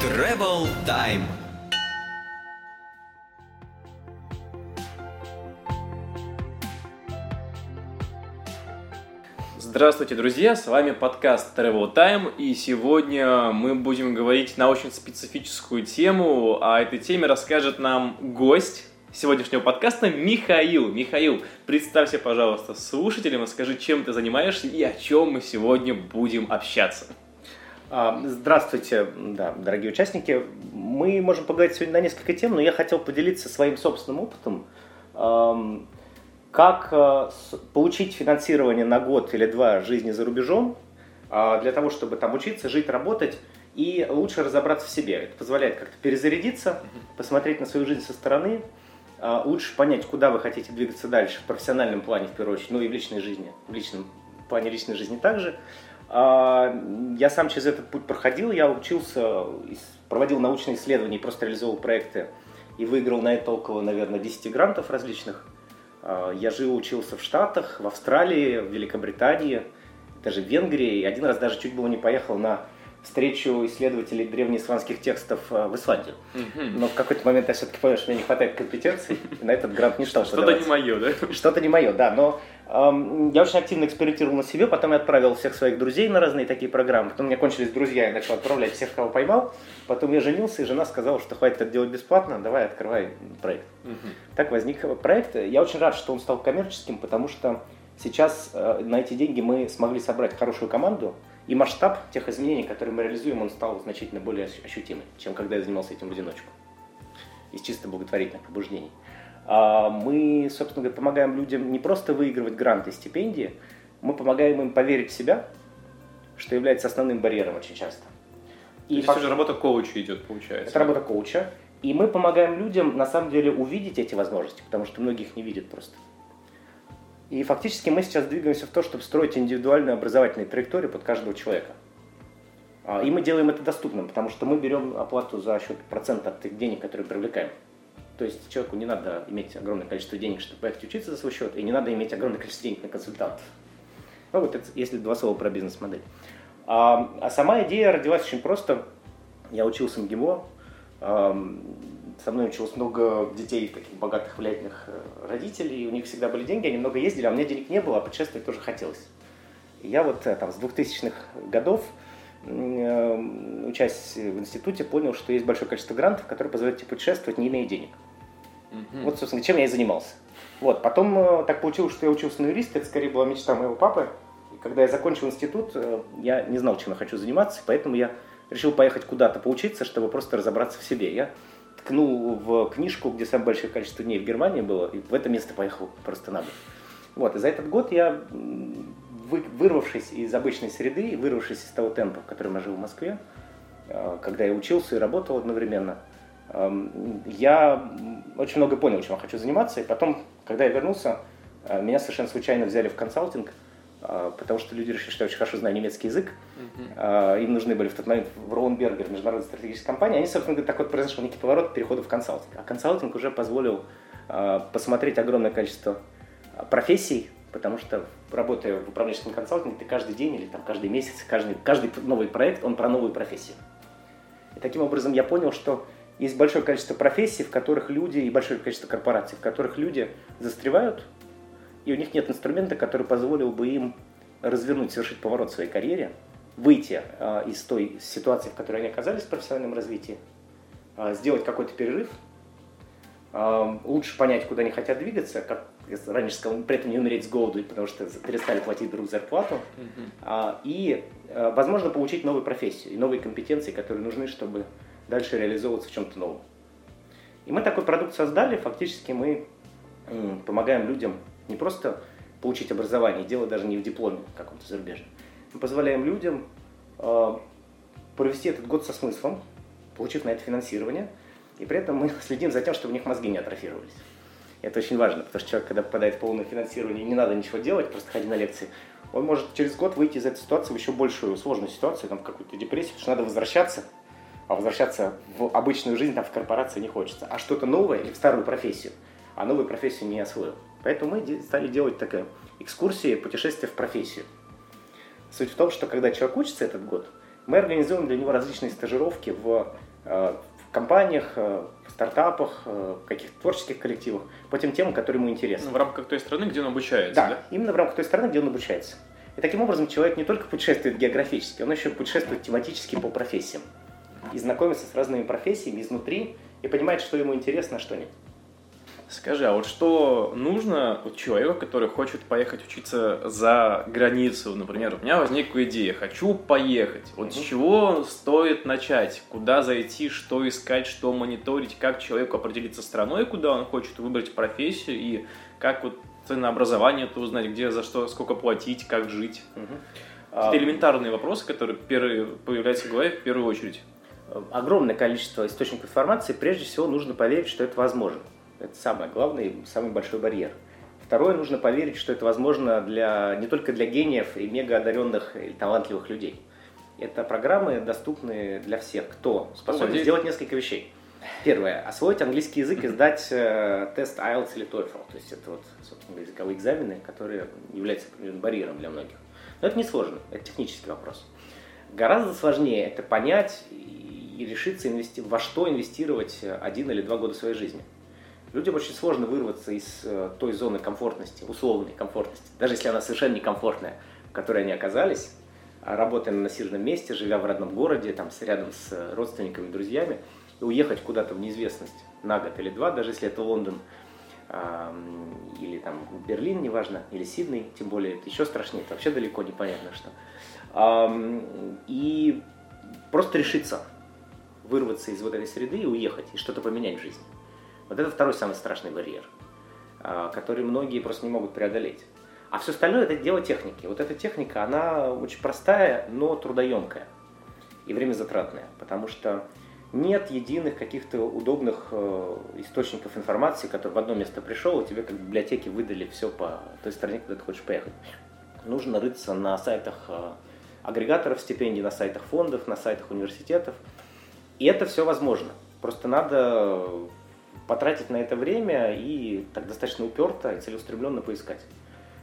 Travel Time. Здравствуйте, друзья! С вами подкаст Travel Time, и сегодня мы будем говорить на очень специфическую тему. А этой теме расскажет нам гость сегодняшнего подкаста Михаил. Михаил, представься, пожалуйста, слушателям и скажи, чем ты занимаешься и о чем мы сегодня будем общаться. А, здравствуйте, да, дорогие участники. Мы можем поговорить сегодня на несколько тем, но я хотел поделиться своим собственным опытом как э, получить финансирование на год или два жизни за рубежом, а, для того, чтобы там учиться, жить, работать и лучше разобраться в себе. Это позволяет как-то перезарядиться, посмотреть на свою жизнь со стороны, а, лучше понять, куда вы хотите двигаться дальше, в профессиональном плане в первую очередь, ну и в личной жизни, в личном плане личной жизни также. А, я сам через этот путь проходил, я учился, проводил научные исследования, просто реализовал проекты и выиграл на это около, наверное, 10 грантов различных. А, я жил, учился в Штатах, в Австралии, в Великобритании, даже в Венгрии. И один раз даже чуть было не поехал на встречу исследователей древнеисландских текстов а, в Исландию. Но в какой-то момент я все-таки понял, что мне не хватает компетенций, и на этот грант не стал Что-то не мое, да? Что-то не мое, да. Но я очень активно экспериментировал на себе, потом я отправил всех своих друзей на разные такие программы. Потом у меня кончились друзья, я начал отправлять всех, кого поймал. Потом я женился, и жена сказала, что хватит это делать бесплатно, давай открывай проект. Угу. Так возник проект. Я очень рад, что он стал коммерческим, потому что сейчас э, на эти деньги мы смогли собрать хорошую команду, и масштаб тех изменений, которые мы реализуем, он стал значительно более ощутимый, чем когда я занимался этим в одиночку. Из чисто благотворительных побуждений. Мы, собственно говоря, помогаем людям не просто выигрывать гранты и стипендии, мы помогаем им поверить в себя, что является основным барьером очень часто. И То есть уже работа коуча идет, получается. Это работа коуча. И мы помогаем людям, на самом деле, увидеть эти возможности, потому что многие их не видят просто. И фактически мы сейчас двигаемся в то, чтобы строить индивидуальную образовательную траекторию под каждого человека. А, и мы делаем это доступным, потому что мы берем оплату за счет процента от тех денег, которые привлекаем. То есть человеку не надо иметь огромное количество денег, чтобы поехать учиться за свой счет, и не надо иметь огромное количество денег на консультантов. Ну вот это, если два слова про бизнес-модель. А, а сама идея родилась очень просто. Я учился МГИМО, со мной училось много детей таких богатых, влиятельных э, родителей, у них всегда были деньги, они много ездили, а у меня денег не было, а путешествовать тоже хотелось. И я вот э, там с 2000-х годов, э, учась в институте, понял, что есть большое количество грантов, которые позволяют тебе путешествовать, не имея денег. Mm-hmm. Вот, собственно, чем я и занимался. Вот, потом так получилось, что я учился на юриста, это скорее была мечта моего папы, когда я закончил институт, э, я не знал, чем я хочу заниматься, поэтому я решил поехать куда-то поучиться, чтобы просто разобраться в себе. Я ткнул в книжку, где самое большое количество дней в Германии было, и в это место поехал просто надо. Вот, и за этот год я, вырвавшись из обычной среды, вырвавшись из того темпа, в котором я жил в Москве, э, когда я учился и работал одновременно, я очень много понял, чем я хочу заниматься, и потом, когда я вернулся, э, меня совершенно случайно взяли в консалтинг – а, потому что люди решили, что я очень хорошо знаю немецкий язык. Uh-huh. Им нужны были в тот момент в Роунбергер, международная стратегическая компания. Они, собственно говоря, так вот произошел некий поворот перехода в консалтинг. А консалтинг уже позволил посмотреть огромное количество профессий, потому что работая в управленческом консалтинге, ты каждый день или там каждый месяц, каждый, каждый новый проект, он про новую профессию. И таким образом я понял, что есть большое количество профессий, в которых люди, и большое количество корпораций, в которых люди застревают, и у них нет инструмента, который позволил бы им развернуть, совершить поворот в своей карьере, выйти э, из той ситуации, в которой они оказались в профессиональном развитии, э, сделать какой-то перерыв, э, лучше понять, куда они хотят двигаться, как я раньше сказал, при этом не умереть с голоду, потому что перестали платить друг зарплату, mm-hmm. и, э, возможно, получить новую профессию и новые компетенции, которые нужны, чтобы дальше реализовываться в чем-то новом. И мы такой продукт создали, фактически мы помогаем людям не просто получить образование, дело даже не в дипломе каком-то зарубежном. Мы позволяем людям э, провести этот год со смыслом, получив на это финансирование, и при этом мы следим за тем, чтобы у них мозги не атрофировались. Это очень важно, потому что человек, когда попадает в полное финансирование, не надо ничего делать, просто ходить на лекции, он может через год выйти из этой ситуации в еще большую сложную ситуацию, там, в какую-то депрессию, потому что надо возвращаться, а возвращаться в обычную жизнь, там, в корпорации не хочется, а что-то новое или в старую профессию, а новую профессию не освоил. Поэтому мы стали делать такая экскурсия, путешествие в профессию. Суть в том, что когда человек учится этот год, Мы организуем для него различные стажировки в, э, в компаниях, э, в стартапах, э, в каких-то творческих коллективах по тем темам, которые ему интересны. Ну, в рамках той страны, где он обучается, Да, да? именно в рамках той страны, где он обучается. И таким образом человек не только путешествует географически, он еще путешествует тематически по профессиям. И знакомится с разными профессиями изнутри и понимает, что ему интересно, а что нет. Скажи, а вот что нужно человеку, который хочет поехать учиться за границу? Например, у меня возникла идея, хочу поехать. Вот с Мгм. чего стоит начать? Куда зайти, что искать, что мониторить? Как человеку определиться страной, куда он хочет выбрать профессию? И как вот ценообразование это узнать, где, за что, сколько платить, как жить? А, Какие-то элементарные вопросы, которые первые появляются в голове в первую очередь. Огромное количество источников информации, прежде всего нужно поверить, что это возможно. Это самое главное и самый большой барьер. Второе, нужно поверить, что это возможно для, не только для гениев и мега одаренных или талантливых людей. Это программы доступны для всех, кто способен владеет- сделать несколько вещей. Первое. Освоить английский язык и сдать э, тест IELTS или TOEFL. То есть это вот, собственно, языковые экзамены, которые являются барьером для многих. Но это не сложно, это технический вопрос. Гораздо сложнее это понять и и решиться инвести... во что инвестировать один или два года своей жизни. Людям очень сложно вырваться из э, той зоны комфортности, условной комфортности, даже если она совершенно некомфортная, в которой они оказались, а работая на насиженном месте, живя в родном городе, там, рядом с э, родственниками, друзьями, и уехать куда-то в неизвестность на год или два, даже если это Лондон или там Берлин, неважно, или Сидней, тем более это еще страшнее, это вообще далеко непонятно что. И просто решиться вырваться из вот этой среды и уехать, и что-то поменять в жизни. Вот это второй самый страшный барьер, а, который многие просто не могут преодолеть. А все остальное это дело техники. Вот эта техника, она очень простая, но трудоемкая и время затратная, потому что нет единых каких-то удобных э, источников информации, который в одно место пришел, и тебе как в библиотеке выдали все по той стране, куда ты хочешь поехать. Нужно рыться на сайтах э, агрегаторов стипендий, на сайтах фондов, на сайтах университетов. И это все возможно. Просто надо потратить на это время и так достаточно уперто и целеустремленно поискать.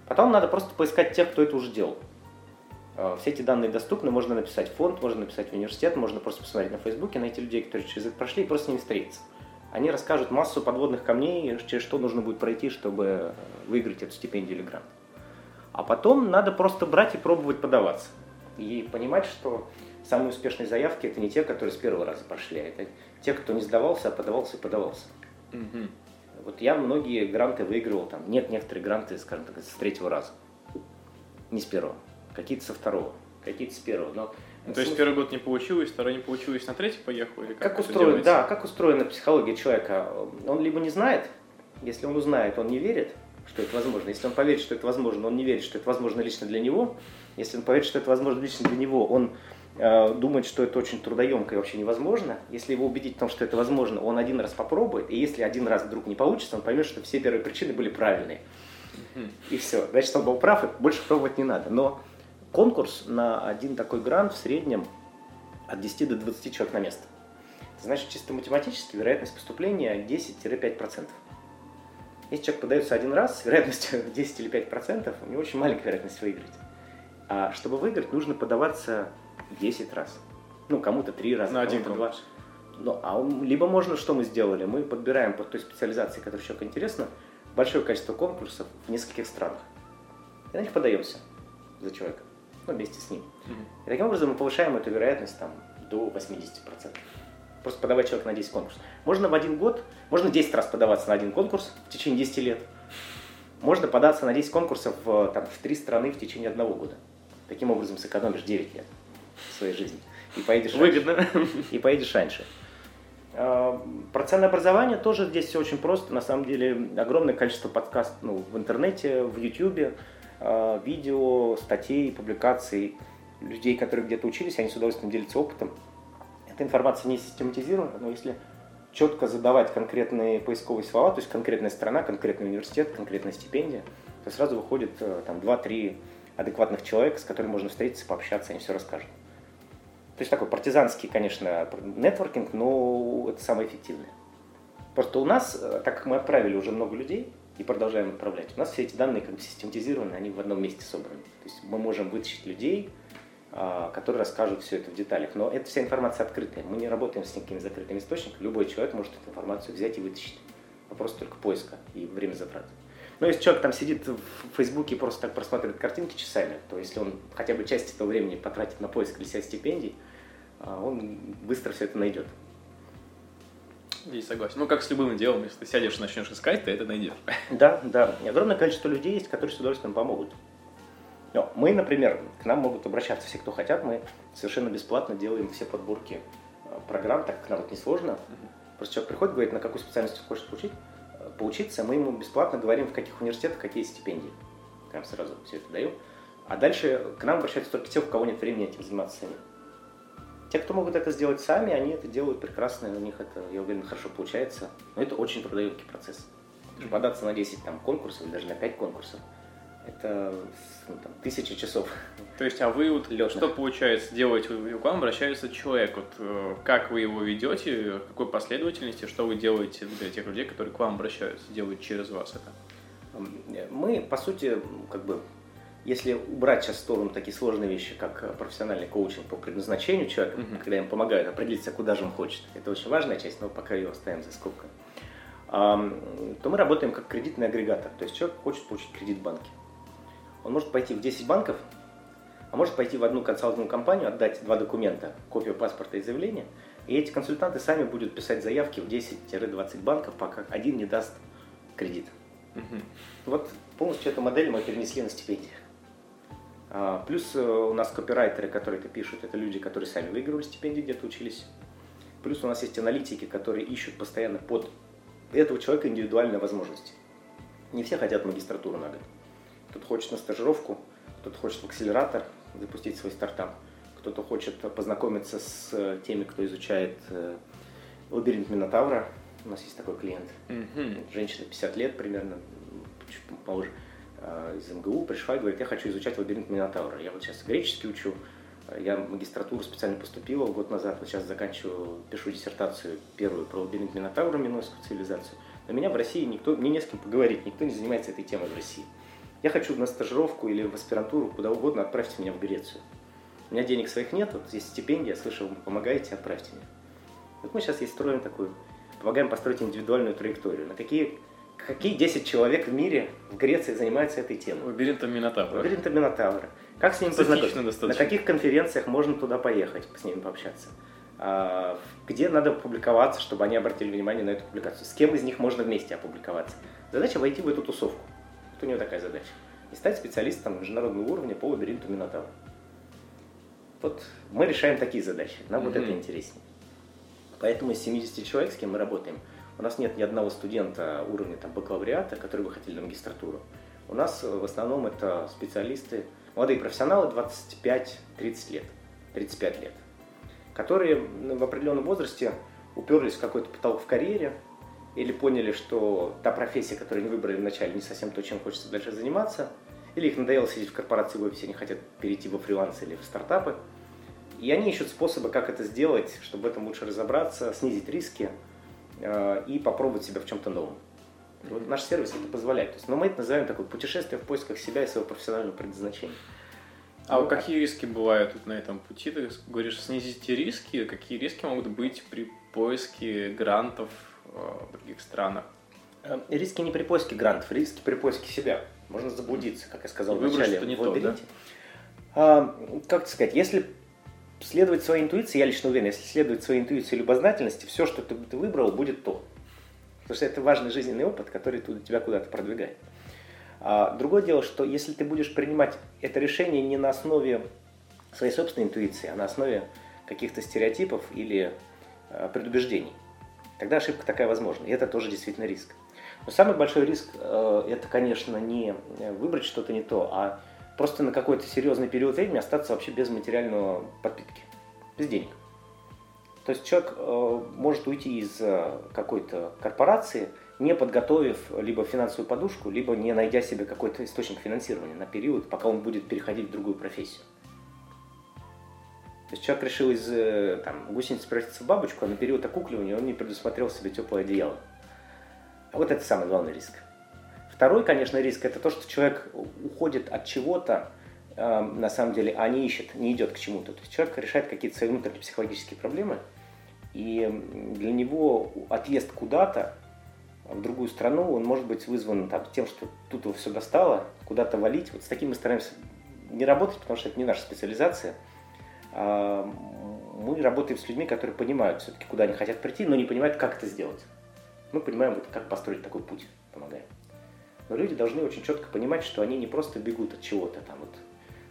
Потом надо просто поискать тех, кто это уже делал. Э, Все эти данные доступны, можно написать в фонд, можно написать в университет, можно просто посмотреть на Фейсбуке, найти людей, которые через это прошли, и просто с ними встретиться. Они расскажут массу подводных камней, через что нужно будет пройти, чтобы выиграть эту стипендию или грант. А потом надо просто брать и пробовать подаваться. И понимать, что самые успешные заявки это не те, которые с первого раза прошли, а это те, кто не сдавался, а подавался и подавался. Мгм. Вот я многие гранты выигрывал, там нет некоторые гранты, скажем так, с третьего раза. Не с первого. Какие-то со второго, какие-то с первого. Но Ну, То есть первый год не получилось, второй не получилось, на третий поехал? Или как, как устроен, да, как устроена психология человека? Он либо не знает, если он узнает, он не верит, что это возможно. Если он поверит, что это возможно, он не верит, что это возможно лично для него. Если он поверит, что это возможно лично для него, он думает, что это очень трудоемко и вообще невозможно. Если его убедить в том, что это возможно, он один раз попробует, и если один раз вдруг не получится, он поймет, что все первые причины были правильные. И все. Значит, он был прав, и больше пробовать не надо. Но конкурс на один такой грант в среднем от 10 до 20 человек на место. Значит, чисто математически вероятность поступления 10-5%. Если человек подается один раз, с вероятностью 10 или 5%, у него очень маленькая вероятность выиграть. А чтобы выиграть, нужно подаваться 10 раз. Ну, кому-то 3 раза, На один кому-то 2. конкурс. Ну, а он- либо можно, что мы сделали? Мы подбираем по той специализации, которая человеку интересна, большое количество конкурсов в нескольких странах. И на них подаемся за человека, ну, вместе с ним. Мгм. И таким образом мы повышаем эту вероятность там, до 80%. Просто подавать человека на 10 конкурсов. Можно в один год, можно 10 раз подаваться на один конкурс в течение 10 лет. Можно податься на 10 конкурсов в, там, в 3 страны в течение одного года. Таким образом сэкономишь 9 лет своей жизни. И поедешь раньше. Выгодно. И поедешь раньше. А, Про ценообразование тоже здесь все очень просто. На самом деле огромное количество подкастов ну, в интернете, в Ютубе, а, видео, статей, публикаций людей, которые где-то учились, они с удовольствием делятся опытом. Эта информация не систематизирована, но если четко задавать конкретные поисковые слова, то есть конкретная страна, конкретный университет, конкретная стипендия, то сразу выходит э, там 2-3 адекватных человека, с которыми можно встретиться, пообщаться, они все расскажут. То есть такой партизанский, конечно, нетворкинг, но это самое эффективное. Просто у нас, э, так как мы отправили уже много людей и продолжаем отправлять, у нас все эти данные как бы систематизированы, они в одном месте собраны. То есть мы можем вытащить людей а, которые расскажут все это в деталях. Но эта вся информация открытая. Мы не работаем с никакими закрытыми источниками. Любой человек может эту информацию взять и вытащить. Вопрос только поиска и время затрат. Но если человек там сидит в Фейсбуке и просто так просматривает картинки часами, то если он хотя бы часть этого времени потратит на поиск для себя стипендий, а, он быстро все это найдет. Здесь согласен. Ну, как с любым делом, если ты сядешь и начнешь искать, ты это найдешь. Да, да. И огромное количество людей есть, которые с удовольствием помогут. Но мы, например, к нам могут обращаться все, кто хотят. Мы совершенно бесплатно делаем все подборки э, программ, так как нам это несложно. Просто человек приходит, говорит, на какую специальность он хочет получить, поучиться. Мы ему бесплатно говорим, в каких университетах какие стипендии. Прям сразу все это даем. А дальше к нам обращаются только те, у кого нет времени этим заниматься самим. Те, кто могут это сделать сами, они это делают прекрасно, у них это, я уверен, хорошо получается. Но это очень трудоемкий процесс. Податься на 10 там, конкурсов, или даже на 5 конкурсов, это ну, там, тысячи часов. То есть, а вы вот Летных. что получается делать? К вам обращается человек. Вот, э, как вы его ведете, в какой последовательности, что вы делаете для тех людей, которые к вам обращаются, делают через вас это? Мы, по сути, как бы, если убрать сейчас в сторону такие сложные вещи, как профессиональный коучинг по предназначению человека, mm-hmm. когда им помогают определиться, куда же он хочет, это очень важная часть, но пока ее оставим за скобкой, то мы работаем как кредитный агрегатор. То есть человек хочет получить кредит в банке он может пойти в 10 банков, а может пойти в одну консалтинговую компанию, отдать два документа, копию паспорта и заявления, и эти консультанты сами будут писать заявки в 10-20 банков, пока один не даст кредит. Угу. Вот полностью эту модель мы перенесли на стипендии. А, плюс э, у нас копирайтеры, которые это пишут, это люди, которые сами выигрывали стипендии, где-то учились. Плюс у нас есть аналитики, которые ищут постоянно под этого человека индивидуальные возможности. Не все хотят магистратуру на год. Кто-то хочет на стажировку, кто-то хочет в акселератор запустить свой стартап, кто-то хочет познакомиться с теми, кто изучает э, лабиринт Минотавра. У нас есть такой клиент. Mm-hmm. Женщина 50 лет примерно, чуть моложе, э, из МГУ пришла и говорит, я хочу изучать лабиринт Минотавра. Я вот сейчас греческий учу, я магистратуру специально поступила год назад, вот сейчас заканчиваю, пишу диссертацию первую про лабиринт Минотавра, минойскую цивилизацию. Но меня в России никто, мне не с кем поговорить, никто не занимается этой темой в России. Я хочу на стажировку или в аспирантуру, куда угодно, отправьте меня в Грецию. У меня денег своих нет, вот здесь стипендия, слышал, вы помогаете, отправьте меня. Вот мы сейчас и строим такую, помогаем построить индивидуальную траекторию. На какие, какие 10 человек в мире в Греции занимаются этой темой? Лабиринтом Минотавра. Лабиринтом Минотавра. Как с ними познакомиться? На каких конференциях можно туда поехать, с ними пообщаться? А, где надо публиковаться, чтобы они обратили внимание на эту публикацию? С кем из них можно вместе опубликоваться? Задача войти в эту тусовку у него такая задача. И стать специалистом международного уровня по лабиринту Минотавра. Вот мы решаем такие задачи, нам mm-hmm. вот это интереснее. Поэтому из 70 человек, с кем мы работаем, у нас нет ни одного студента уровня там, бакалавриата, который бы хотели на магистратуру. У нас в основном это специалисты, молодые профессионалы 25-30 лет, 35 лет, которые в определенном возрасте уперлись в какой-то потолок в карьере, или поняли, что та профессия, которую они выбрали вначале, не совсем то, чем хочется дальше заниматься, или их надоело сидеть в корпорации в офисе, они хотят перейти во фриланс или в стартапы. И они ищут способы, как это сделать, чтобы в этом лучше разобраться, снизить риски э, и попробовать себя в чем-то новом. Вот наш сервис это позволяет. То есть, но ну, мы это называем такое путешествие в поисках себя и своего профессионального предназначения. А ну, какие риски бывают вот на этом пути? Ты говоришь, снизите риски. Какие риски могут быть при поиске грантов в других странах. Э, риски не при поиске грантов, риски при поиске себя. Можно заблудиться, как я сказал Выбрать, вначале, что не в лабиринте. То, да? а, как сказать, если следовать своей интуиции, я лично уверен, если следовать своей интуиции и любознательности, все, что ты, ты выбрал, будет то. Потому что это важный жизненный опыт, который тебя куда-то продвигает. А, другое дело, что если ты будешь принимать это решение не на основе своей собственной интуиции, а на основе каких-то стереотипов или а, предубеждений, тогда ошибка такая возможна. И это тоже действительно риск. Но самый большой риск э, это, конечно, не выбрать что-то не то, а просто на какой-то серьезный период времени остаться вообще без материального подпитки, без денег. То есть человек э, может уйти из э, какой-то корпорации, не подготовив либо финансовую подушку, либо не найдя себе какой-то источник финансирования на период, пока он будет переходить в другую профессию. То есть человек решил из э, там, гусеницы превратиться в бабочку, а на период окукливания он не предусмотрел себе теплое одеяло. А вот это самый главный риск. Второй, конечно, риск – это то, что человек уходит от чего-то э, на самом деле, а не ищет, не идет к чему-то. То есть человек решает какие-то свои внутренние психологические проблемы, и для него отъезд куда-то, в другую страну, он может быть вызван там, тем, что тут его все достало, куда-то валить. Вот с таким мы стараемся не работать, потому что это не наша специализация. А, мы работаем с людьми, которые понимают все-таки, куда они хотят прийти, но не понимают, как это сделать. Мы понимаем, вот, как построить такой путь, помогаем. Но люди должны очень четко понимать, что они не просто бегут от чего-то, там вот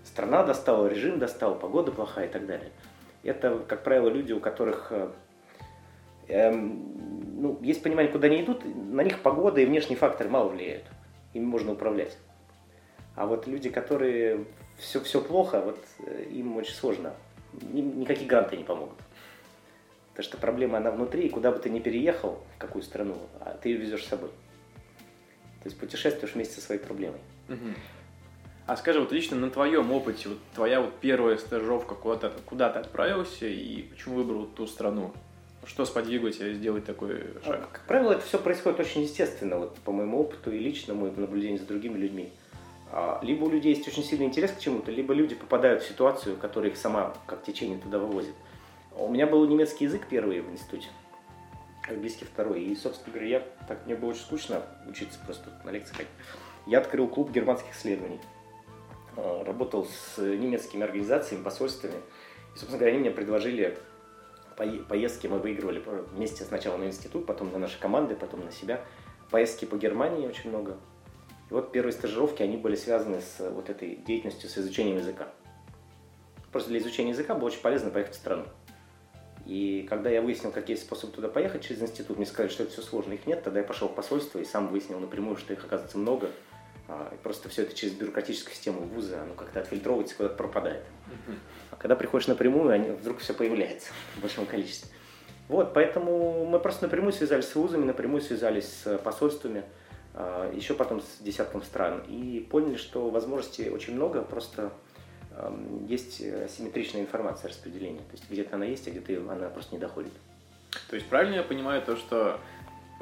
страна достала, режим достал, погода плохая и так далее. Это, как правило, люди, у которых э, эм, ну, есть понимание, куда они идут, на них погода и внешние факторы мало влияют. Ими можно управлять. А вот люди, которые все, все плохо, вот э, им очень сложно. Никакие гранты не помогут. Потому что проблема, она внутри, и куда бы ты ни переехал, в какую страну, а ты ее везешь с собой. То есть путешествуешь вместе со своей проблемой. Угу. А скажи, вот лично на твоем опыте, вот твоя вот первая стажировка, куда ты, куда ты отправился и почему выбрал ту страну? Что сподвигло тебя сделать такой шаг? Как правило, это все происходит очень естественно, вот по моему опыту и личному, и наблюдению за другими людьми. А, либо у людей есть очень сильный интерес к чему-то, либо люди попадают в ситуацию, которая их сама как течение туда вывозит. У меня был немецкий язык первый в институте, английский второй. И, собственно говоря, я, так мне было очень скучно учиться просто на лекции ходить. Я открыл клуб германских исследований. А, работал с немецкими организациями, посольствами. И, собственно говоря, они мне предложили поездки мы выигрывали вместе сначала на институт, потом на наши команды, потом на себя. Поездки по Германии очень много. И вот первые стажировки, они были связаны с вот этой деятельностью, с изучением языка. Просто для изучения языка было очень полезно поехать в страну. И когда я выяснил, какие способы туда поехать через институт, мне сказали, что это все сложно, их нет, тогда я пошел в посольство и сам выяснил напрямую, что их оказывается много. А, и просто все это через бюрократическую систему вуза, оно как-то отфильтровывается, куда-то пропадает. А когда приходишь напрямую, они, вдруг все появляется в большом количестве. Вот, поэтому мы просто напрямую связались с вузами, напрямую связались с посольствами, а, еще потом с десятком стран, и поняли, что возможностей очень много, просто есть симметричная информация распределения. То есть где-то она есть, а где-то она просто не доходит. То есть правильно я понимаю то, что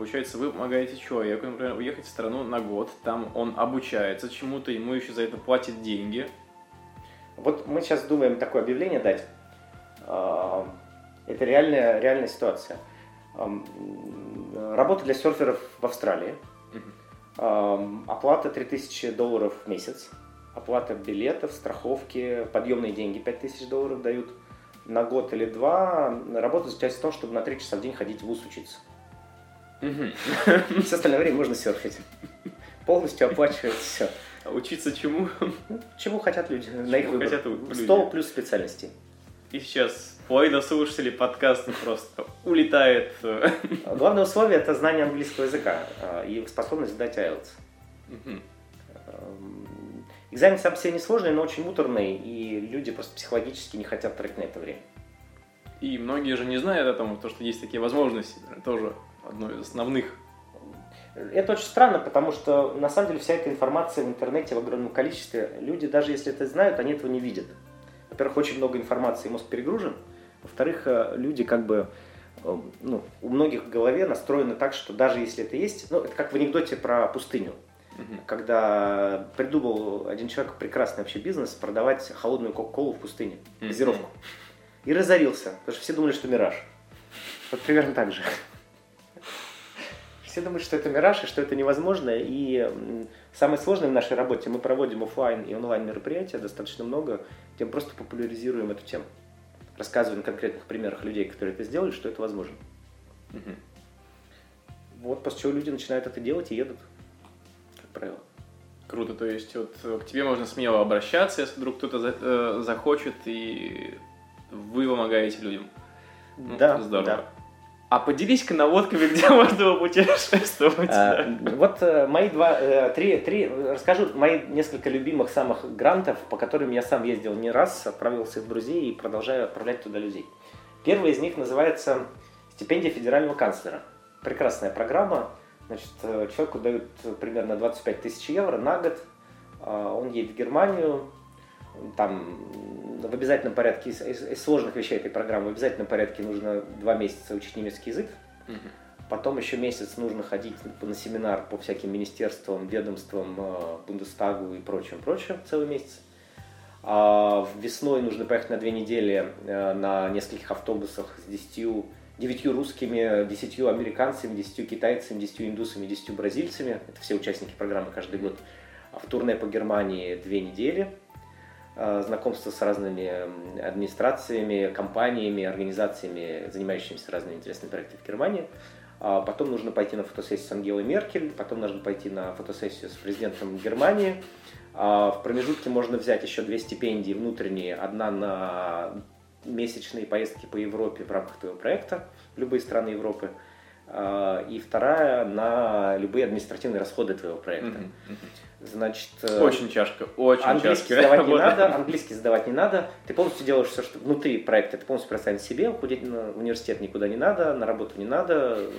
Получается, вы помогаете человеку, например, уехать в страну на год, там он обучается чему-то, ему еще за это платят деньги. Вот мы сейчас думаем такое объявление дать. А, это реальная, реальная ситуация. Работа для серферов в Австралии. Оплата 3000 долларов в месяц. Оплата билетов, страховки, подъемные деньги 5000 долларов дают на год или два. Работа заключается в том, чтобы на 3 часа в день ходить в ВУЗ учиться. Все остальное время можно серфить. Полностью оплачивается все. А учиться чему? Чему хотят люди на их выбор. Хотят 100 плюс специальностей. И сейчас половина слушателей подкаста просто улетает. Главное условие – это знание английского языка а, и способность сдать IELTS. Эм, экзамен сам себе не сложный, но очень муторный, и люди просто психологически не хотят тратить на это время. И многие же не знают о том, что есть такие возможности тоже одно из основных. Это очень странно, потому что на самом деле вся эта информация в интернете в огромном количестве. Люди, даже если это знают, они этого не видят. Во-первых, очень много информации, мозг перегружен. Во-вторых, э, люди как бы э, ну, у многих в голове настроены так, что даже если это есть, ну, это как в анекдоте про пустыню, угу. когда придумал один человек прекрасный вообще бизнес продавать холодную кока-колу в пустыне, газировку. И разорился, потому что все думали, что мираж. Вот примерно так же. Все думают, что это мираж и что это невозможно. И самое сложное в нашей работе, мы проводим офлайн и онлайн мероприятия достаточно много, мы просто популяризируем эту тему. Рассказываем на конкретных примерах людей, которые это сделали, что это возможно. Угу. Вот после чего люди начинают это делать и едут, как правило. Круто, то есть вот к тебе можно смело обращаться, если вдруг кто-то за, э, захочет, и вы помогаете людям. Ну, да, здорово. Да. А поделись-ка наводками, где можно путешествовать. А, вот э, мои два, э, три, три, расскажу мои несколько любимых самых грантов, по которым я сам ездил не раз, отправил своих друзей и продолжаю отправлять туда людей. Первый из них называется «Стипендия федерального канцлера». Прекрасная программа. Значит, э, человеку дают примерно 25 тысяч евро на год. А, он едет в Германию, там в обязательном порядке, из, из, из сложных вещей этой программы, в обязательном порядке нужно два месяца учить немецкий язык. Угу. Потом еще месяц нужно ходить на семинар по всяким министерствам, ведомствам, э, Бундестагу и прочим, прочим, целый месяц. А весной нужно поехать на две недели э, на нескольких автобусах с 10, 9 русскими, 10 американцами, 10 китайцами, 10 индусами, 10 бразильцами. Это все участники программы каждый год. А в турне по Германии две недели. Э, знакомство с разными администрациями, компаниями, организациями, занимающимися разными интересными проектами в Германии. А потом нужно пойти на фотосессию с Ангелой Меркель, потом нужно пойти на фотосессию с президентом Германии. А в промежутке можно взять еще две стипендии внутренние. Одна на месячные поездки по Европе в рамках твоего проекта в любые страны Европы. А, и вторая на любые административные расходы твоего проекта. Mm-hmm. Значит, э, очень чашка, очень английский чашка. сдавать не надо, английский сдавать не надо. Ты полностью делаешь все, что внутри проекта, ты полностью представляешь себе, уходить на университет никуда не надо, на работу не надо.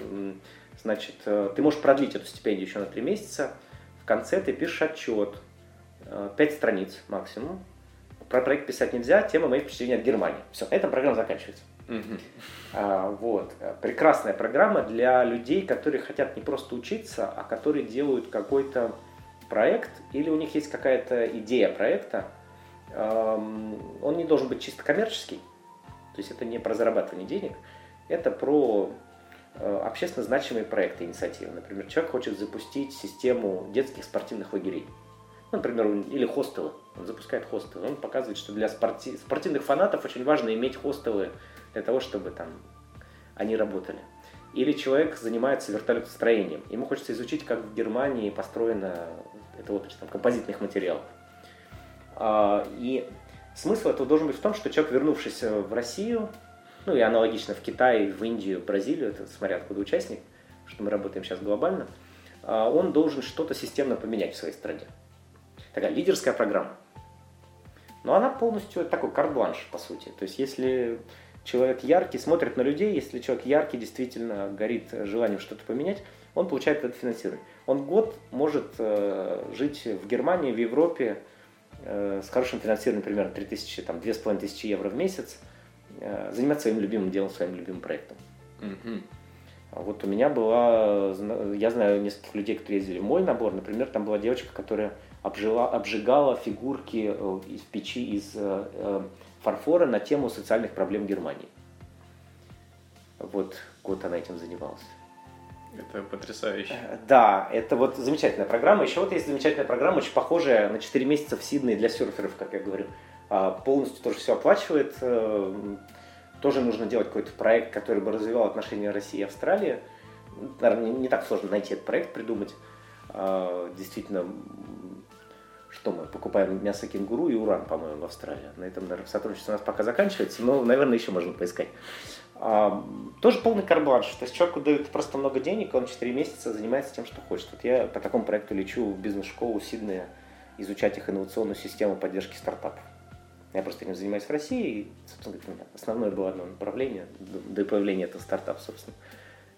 Значит, э, ты можешь продлить эту стипендию еще на три месяца. В конце ты пишешь отчет, э, пять страниц максимум. Про проект писать нельзя, тема моих впечатлений от Германии. Все, эта программа заканчивается. А, вот. Прекрасная программа для людей, которые хотят не просто учиться, а которые делают какой-то проект или у них есть какая-то идея проекта, он не должен быть чисто коммерческий, то есть это не про зарабатывание денег, это про э, общественно значимые проекты, инициативы. Например, человек хочет запустить систему детских спортивных лагерей. Ну, например, или хостелы. Он запускает хостелы. Он показывает, что для спорти... спортивных фанатов очень важно иметь хостелы для того, чтобы там они работали. Или человек занимается вертолетостроением. Ему хочется изучить, как в Германии построена это вот там, композитных материалов. А, и смысл этого должен быть в том, что человек, вернувшись в Россию, ну и аналогично в Китай, в Индию, Бразилию, это смотря откуда участник, что мы работаем сейчас глобально, а, он должен что-то системно поменять в своей стране. Такая лидерская программа. Но она полностью такой карт-бланш, по сути. То есть, если человек яркий, смотрит на людей, если человек яркий, действительно горит желанием что-то поменять, он получает это финансирование. Он год может э, жить в Германии, в Европе э, с хорошим финансированием, примерно 3000, там, 2500 евро в месяц, э, заниматься своим любимым делом, своим любимым проектом. Mm-hmm. Вот у меня была, я знаю нескольких людей, которые ездили в мой набор, например, там была девочка, которая обжила, обжигала фигурки э, из печи из э, э, фарфора на тему социальных проблем Германии. Вот год она этим занималась. Это потрясающе. Э, да, это вот замечательная программа. Еще вот есть замечательная программа, очень похожая на 4 месяца в Сиднее для серферов, как я говорю. А, полностью тоже все оплачивает. Э, тоже нужно делать какой-то проект, который бы развивал отношения России и Австралии. Наверное, не так сложно найти этот проект, придумать. А, действительно, что мы покупаем мясо кенгуру и уран, по-моему, в Австралии. На этом, наверное, сотрудничество у нас пока заканчивается, но, наверное, еще можно поискать. А, тоже полный карбланш. То есть человеку дают просто много денег, он 4 месяца занимается тем, что хочет. Вот я по такому проекту лечу в бизнес-школу Сиднея изучать их инновационную систему поддержки стартапов. Я просто этим занимаюсь в России, и, собственно говоря, основное было одно направление до появления этого стартапа, собственно.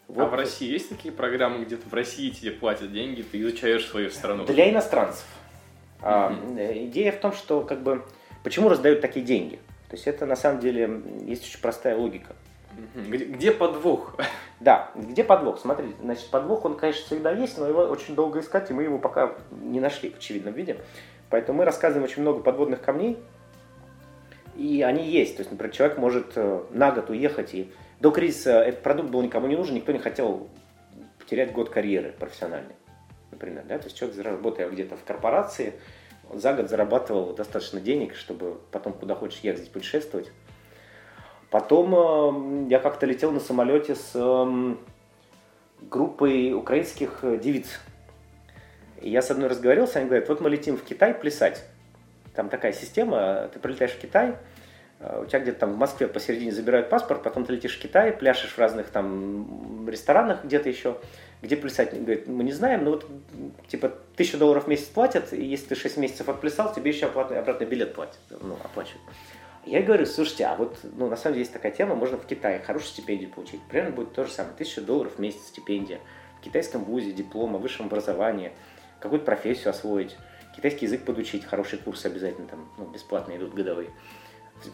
Вот. А в России есть такие программы, где-то в России тебе платят деньги, ты изучаешь свою страну? Для иностранцев. Mm-hmm. Идея в том, что как бы почему раздают такие деньги? То есть это на самом деле есть очень простая логика. Где, где подвох? Да, где подвох? Смотрите, значит, подвох, он, конечно, всегда есть, но его очень долго искать, и мы его пока не нашли в очевидном виде. Поэтому мы рассказываем очень много подводных камней, и они есть. То есть, например, человек может э, на год уехать, и до кризиса этот продукт был никому не нужен, никто не хотел потерять год карьеры профессиональной, например. Да? То есть человек, работая где-то в корпорации, за год зарабатывал достаточно денег, чтобы потом куда хочешь ехать путешествовать. Потом э, я как-то летел на самолете с э, группой украинских э, девиц. И я с одной разговаривался, они говорят, вот мы летим в Китай плясать. Там такая система, ты прилетаешь в Китай, у тебя где-то там в Москве посередине забирают паспорт, потом ты летишь в Китай, пляшешь в разных там ресторанах где-то еще, где плясать, говорит, мы не знаем, но вот типа тысячу долларов в месяц платят, и если ты 6 месяцев отплясал, тебе еще обратный, обратный билет платят, ну, оплачивают. Я говорю, слушайте, а вот, ну, на самом деле есть такая тема, можно в Китае хорошую стипендию получить. Примерно будет то же самое, тысяча долларов в месяц стипендия. В китайском вузе, диплом о высшем образовании, какую-то профессию освоить, китайский язык подучить, хорошие курсы обязательно там, ну, бесплатные идут годовые.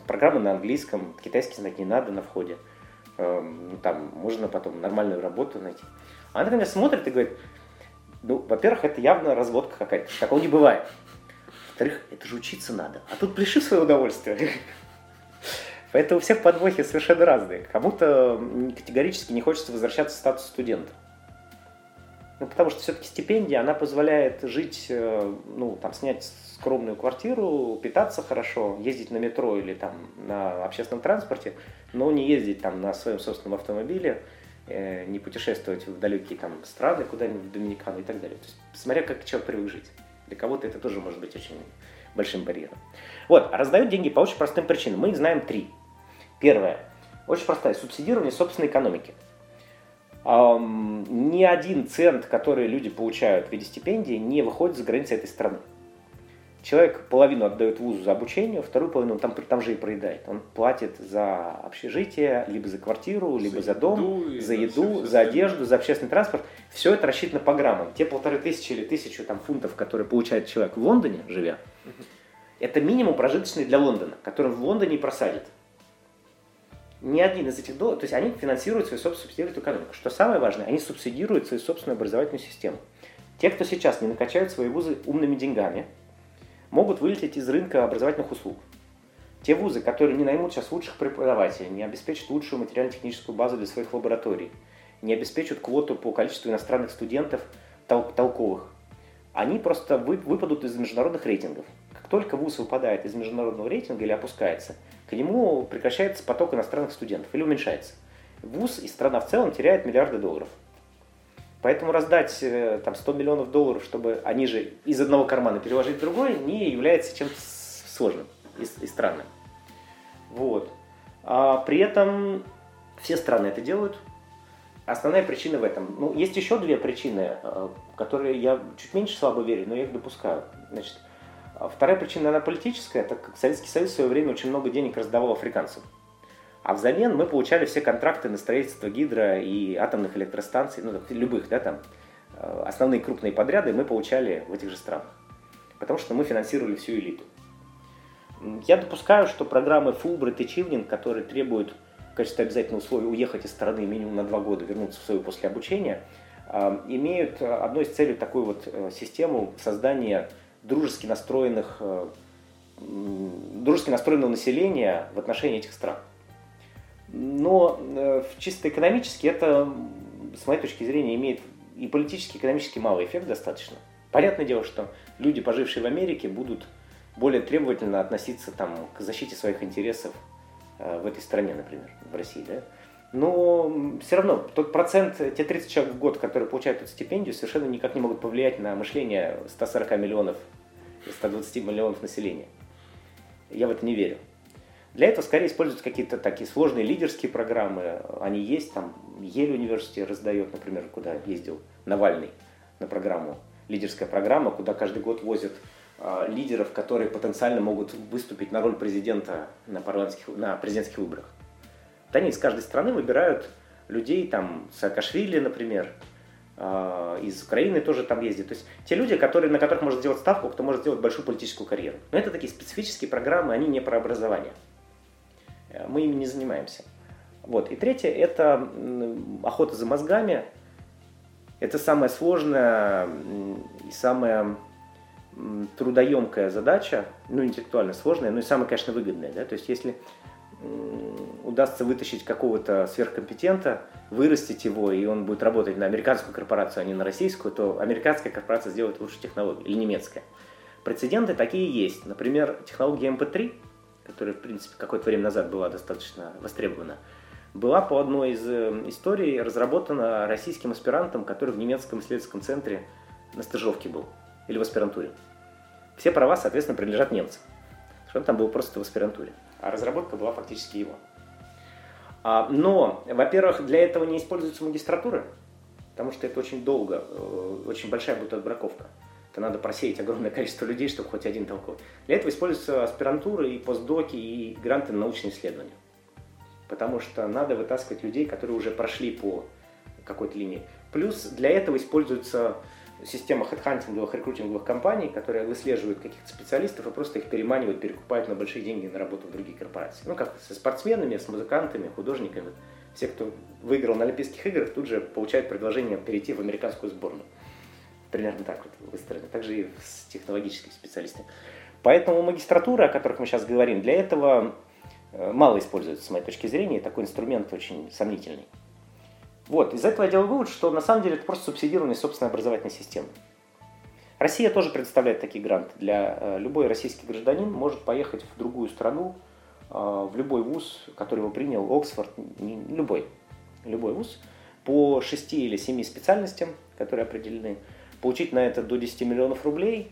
Программы на английском, китайский знать не надо на входе. Эм, ну, там можно потом нормальную работу найти. Она на меня смотрит и говорит, ну, во-первых, это явно разводка какая-то, такого не бывает. Во-вторых, это же учиться надо. А тут пляши свое удовольствие. Поэтому у всех подвохи совершенно разные. Кому-то категорически не хочется возвращаться в статус студента. Ну, потому что все-таки стипендия, она позволяет жить, э, ну, там, снять скромную квартиру, питаться хорошо, ездить на метро или там на общественном транспорте, но не ездить там на своем собственном автомобиле, не путешествовать в далекие там страны, куда-нибудь в Доминикану и так далее. То есть, смотря как человек привык жить. Для кого-то это тоже может быть очень большим барьером. Вот, раздают деньги по очень простым причинам. Мы их знаем три. Первое. Очень простая. Субсидирование собственной экономики. Эм, ни один цент, который люди получают в виде стипендии, не выходит за границы этой страны. Человек половину отдает вузу за обучение, вторую половину он там, там же и проедает. Он платит за общежитие, либо за квартиру, либо за, за дом, еду, за еду, за одежду, за общественный транспорт. Все это рассчитано по граммам. Те полторы тысячи или тысячу там, фунтов, которые получает человек в Лондоне, живя, это минимум прожиточный для Лондона, который в Лондоне и просадит ни один из этих долларов, то есть они финансируют свою собственную субсидируют экономику. Что самое важное, они субсидируют свою собственную образовательную систему. Те, кто сейчас не накачают свои вузы умными деньгами, могут вылететь из рынка образовательных услуг. Те вузы, которые не наймут сейчас лучших преподавателей, не обеспечат лучшую материально-техническую базу для своих лабораторий, не обеспечат квоту по количеству иностранных студентов тол- толковых, они просто вы, выпадут из международных рейтингов. Как только вуз выпадает из международного рейтинга или опускается – к нему прекращается поток иностранных студентов или уменьшается. ВУЗ и страна в целом теряет миллиарды долларов. Поэтому раздать э, там, 100 миллионов долларов, чтобы они же из одного кармана переложить в другой, не является чем-то сложным и, и странным. Вот. А при этом все страны это делают. Основная причина в этом. Ну, есть еще две причины, э, которые я чуть меньше слабо верю, но я их допускаю. Значит, а вторая причина, она политическая, так как Советский Союз в свое время очень много денег раздавал африканцам. А взамен мы получали все контракты на строительство гидро и атомных электростанций, ну, любых, да, там, э, основные крупные подряды мы получали в этих же странах. Потому что мы финансировали всю элиту. Я допускаю, что программы Fulbright и Chivning, которые требуют в качестве обязательного условия уехать из страны минимум на два года, вернуться в свою после обучения, э, имеют одной из целей такую вот э, систему создания дружески настроенных, э, дружески настроенного населения в отношении этих стран. Но э, чисто экономически это, с моей точки зрения, имеет и политически, и экономически малый эффект достаточно. Понятное дело, что люди, пожившие в Америке, будут более требовательно относиться там, к защите своих интересов э, в этой стране, например, в России. Да? Но все равно тот процент, те 30 человек в год, которые получают эту стипендию, совершенно никак не могут повлиять на мышление 140 миллионов, 120 миллионов населения. Я в это не верю. Для этого скорее используются какие-то такие сложные лидерские программы. Они есть, там Ель университет раздает, например, куда ездил Навальный на программу. Лидерская программа, куда каждый год возят э, лидеров, которые потенциально могут выступить на роль президента на, парламентских, на президентских выборах. Вот они из каждой страны выбирают людей, там, Саакашвили, например, э, из Украины тоже там ездит. То есть те люди, которые, на которых можно сделать ставку, кто может сделать большую политическую карьеру. Но это такие специфические программы, они не про образование. Э, мы ими не занимаемся. Вот. И третье – это охота за мозгами. Это самая сложная и самая трудоемкая задача, ну, интеллектуально сложная, но и самая, конечно, выгодная. Да? То есть, если удастся вытащить какого-то сверхкомпетента, вырастить его, и он будет работать на американскую корпорацию, а не на российскую, то американская корпорация сделает лучше технологии, или немецкая. Прецеденты такие есть. Например, технология MP3, которая, в принципе, какое-то время назад была достаточно востребована, была по одной из э, историй разработана российским аспирантом, который в немецком исследовательском центре на стажировке был, или в аспирантуре. Все права, соответственно, принадлежат немцам. Он там был просто в аспирантуре а разработка была фактически его. А, но, во-первых, для этого не используются магистратуры, потому что это очень долго, э, очень большая будет отбраковка. Это надо просеять огромное количество людей, чтобы хоть один толковый. Для этого используются аспирантуры и постдоки, и гранты на научные исследования. Потому что надо вытаскивать людей, которые уже прошли по какой-то линии. Плюс для этого используются система хедхантинговых, рекрутинговых компаний, которые выслеживают каких-то специалистов и просто их переманивают, перекупают на большие деньги на работу в другие корпорации. Ну, как со спортсменами, с музыкантами, художниками. Все, кто выиграл на Олимпийских играх, тут же получают предложение перейти в американскую сборную. Примерно так вот выстроено. Также и с технологическими специалистами. Поэтому магистратура, о которых мы сейчас говорим, для этого э, мало используется, с моей точки зрения, такой инструмент очень сомнительный. Вот, из этого я делаю вывод, что на самом деле это просто субсидирование собственной образовательной системы. Россия тоже предоставляет такие гранты. Для э, любой российский гражданин может поехать в другую страну, э, в любой вуз, который его принял, Оксфорд, любой, любой вуз, по 6 или 7 специальностям, которые определены, получить на это до 10 миллионов рублей,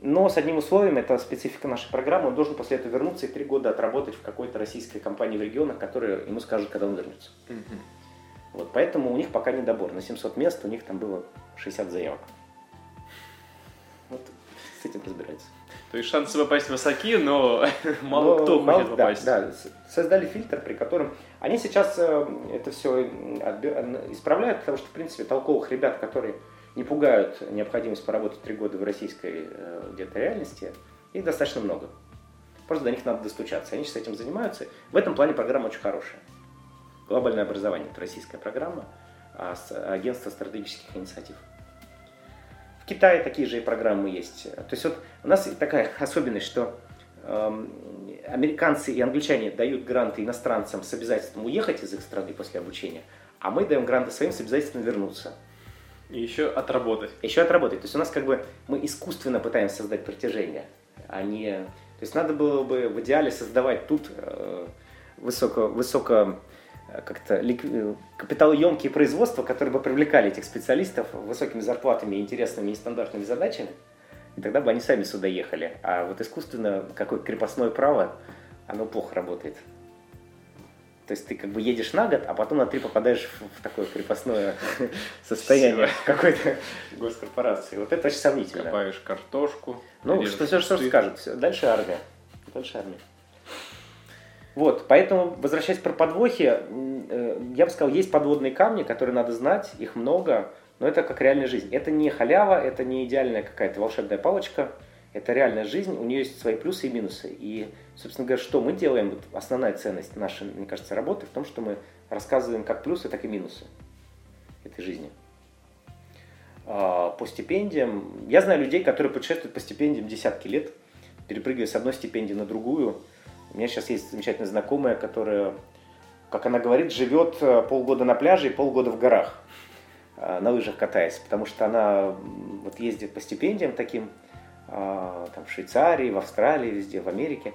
но с одним условием, это специфика нашей программы, он должен после этого вернуться и три года отработать в какой-то российской компании в регионах, которые ему скажут, когда он вернется. Угу. Вот, поэтому у них пока недобор. На 700 мест у них там было 60 заявок. Вот с этим разбирается. То есть шансы попасть высоки, но мало но, кто мало, хочет попасть. Да, да, создали фильтр, при котором они сейчас э, это все исправляют, потому что, в принципе, толковых ребят, которые не пугают необходимость поработать три года в российской э, где-то реальности, их достаточно много. Просто до них надо достучаться. Они сейчас этим занимаются. В этом плане программа очень хорошая. Глобальное образование – это российская программа а агентства стратегических инициатив. В Китае такие же и программы есть. То есть вот у нас такая особенность, что э, американцы и англичане дают гранты иностранцам с обязательством уехать из их страны после обучения, а мы даем гранты своим с обязательством вернуться. И еще отработать. Еще отработать. То есть у нас как бы мы искусственно пытаемся создать притяжение, а не... То есть надо было бы в идеале создавать тут э, высоко, высоко Э, как-то э, капиталоемкие производства, которые бы привлекали этих специалистов высокими зарплатами, интересными и нестандартными задачами, и тогда бы они сами сюда ехали. А вот искусственно, какое крепостное право, оно плохо работает. То есть ты как бы едешь на год, а потом на три попадаешь в, такое крепостное состояние какой-то госкорпорации. Вот это очень сомнительно. Копаешь картошку. Ну, что, все, что скажут. Все. Дальше армия. Дальше армия. Вот, поэтому, возвращаясь про подвохи, э, я бы сказал, есть подводные камни, которые надо знать, их много, но это как реальная жизнь. Это не халява, это не идеальная какая-то волшебная палочка, это реальная жизнь, у нее есть свои плюсы и минусы. И, собственно говоря, что мы делаем, вот основная ценность нашей, мне кажется, работы в том, что мы рассказываем как плюсы, так и минусы этой жизни. А, по стипендиям, я знаю людей, которые путешествуют по стипендиям десятки лет, перепрыгивая с одной стипендии на другую, у меня сейчас есть замечательная знакомая, которая, как она говорит, живет э, полгода на пляже и полгода в горах, э, на лыжах катаясь, потому что она вот ездит по стипендиям таким, там, в Швейцарии, в Австралии, везде, в Америке.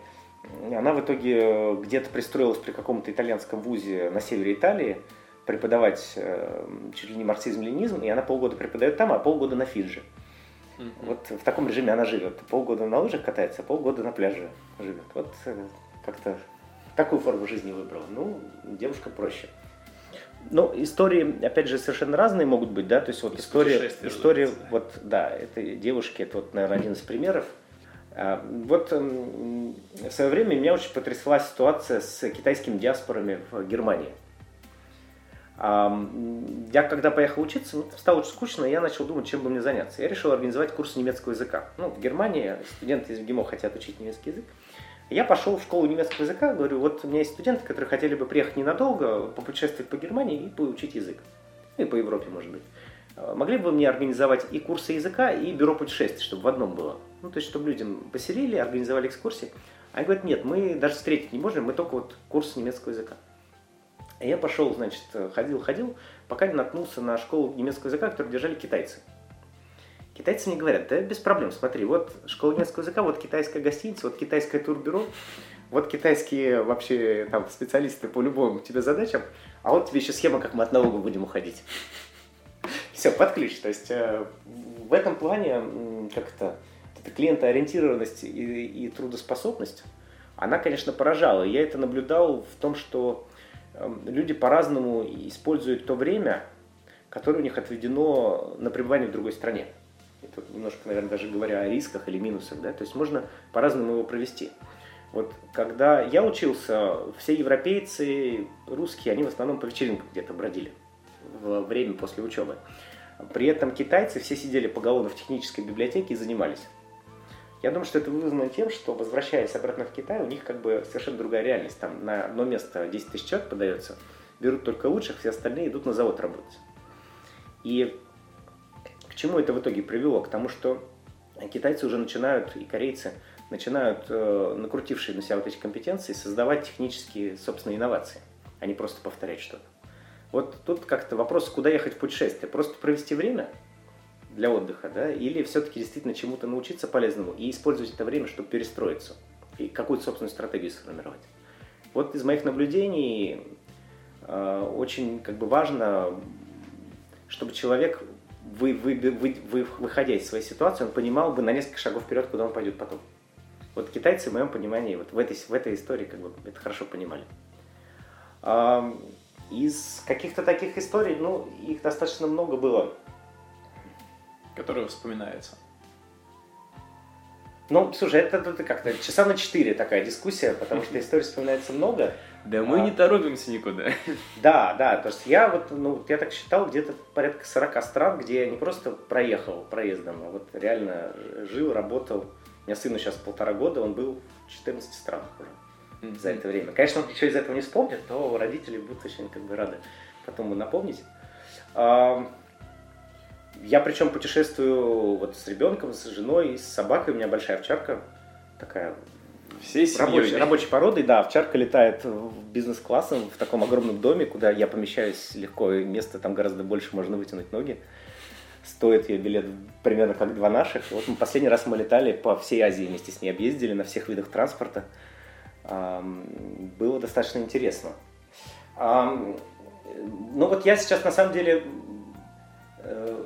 Она в итоге где-то пристроилась при каком-то итальянском вузе на севере Италии преподавать чуть ли не марксизм-ленизм, и она полгода преподает там, а полгода на Фиджи. Mm-hmm. Вот в таком режиме она живет. Полгода на лыжах катается, а полгода на пляже живет. Вот как-то такую форму жизни выбрала. Ну, девушка проще. Но истории, опять же, совершенно разные могут быть, да, то есть вот история, история, вот, да, этой девушки, это вот, наверное, один из примеров. А, вот в свое время меня очень потрясла ситуация с китайскими диаспорами в Германии. Я когда поехал учиться, ну, стало очень скучно, и я начал думать, чем бы мне заняться. Я решил организовать курс немецкого языка. Ну, в Германии студенты из МГИМО хотят учить немецкий язык. Я пошел в школу немецкого языка, говорю, вот у меня есть студенты, которые хотели бы приехать ненадолго, попутешествовать по Германии и поучить язык. Ну и по Европе, может быть. А, могли бы вы мне организовать и курсы языка, и бюро путешествий, чтобы в одном было? Ну, то есть, чтобы людям поселили, организовали экскурсии. Они говорят, нет, мы даже встретить не можем, мы только вот курс немецкого языка. И я пошел, значит, ходил, ходил, пока не наткнулся на школу немецкого языка, которую держали китайцы. Китайцы мне говорят, да без проблем, смотри, вот школа немецкого языка, вот китайская гостиница, вот китайское турбюро, вот китайские вообще там специалисты по любым тебе задачам, а вот тебе еще схема, как мы от налога будем уходить. Все, под ключ. То есть э, в этом плане как-то клиентоориентированность и, и трудоспособность, она, конечно, поражала. Я это наблюдал в том, что эм, люди по-разному используют то время, которое у них отведено на пребывание в другой стране тут немножко, наверное, даже говоря о рисках или минусах, да, то есть можно по-разному его провести. Вот когда я учился, все европейцы, русские, они в основном по вечеринкам где-то бродили в время после учебы. При этом китайцы все сидели поголовно в технической библиотеке и занимались. Я думаю, что это вызвано тем, что, возвращаясь обратно в Китай, у них как бы совершенно другая реальность. Там на одно место 10 тысяч человек подается, берут только лучших, все остальные идут на завод работать. И к чему это в итоге привело? К тому, что китайцы уже начинают, и корейцы, начинают, э, накрутившие на себя вот эти компетенции, создавать технические, собственно, инновации, а не просто повторять что-то. Вот тут как-то вопрос, куда ехать в путешествие. Просто провести время для отдыха, да, или все-таки действительно чему-то научиться полезному и использовать это время, чтобы перестроиться и какую-то собственную стратегию сформировать. Вот из моих наблюдений э, очень как бы важно, чтобы человек, вы, вы, вы, вы, выходя из своей ситуации, он понимал бы на несколько шагов вперед, куда он пойдет потом. Вот китайцы, в моем понимании, вот в этой, в этой истории как бы это хорошо понимали. Из каких-то таких историй, ну, их достаточно много было. Которые вспоминаются. Ну, слушай, это, это как-то часа на четыре такая дискуссия, потому что историй вспоминается много. Да мы а, не торопимся никуда. Да, да, то есть я вот, ну, я так считал, где-то порядка 40 стран, где я не просто проехал проездом, а вот реально жил, работал. У меня сыну сейчас полтора года, он был в 14 странах уже mm-hmm. за это время. Конечно, он ничего из этого не вспомнит, но родители будут очень как бы рады потом ему напомнить. Я причем путешествую вот с ребенком, с женой, с собакой. У меня большая овчарка, такая Всей рабочей, рабочей породы. Да, овчарка летает бизнес-классом в таком огромном доме, куда я помещаюсь легко, и места там гораздо больше, можно вытянуть ноги. Стоит ее билет примерно как два наших. Вот мы последний раз мы летали по всей Азии вместе с ней, объездили на всех видах транспорта. Было достаточно интересно. Ну вот я сейчас на самом деле э,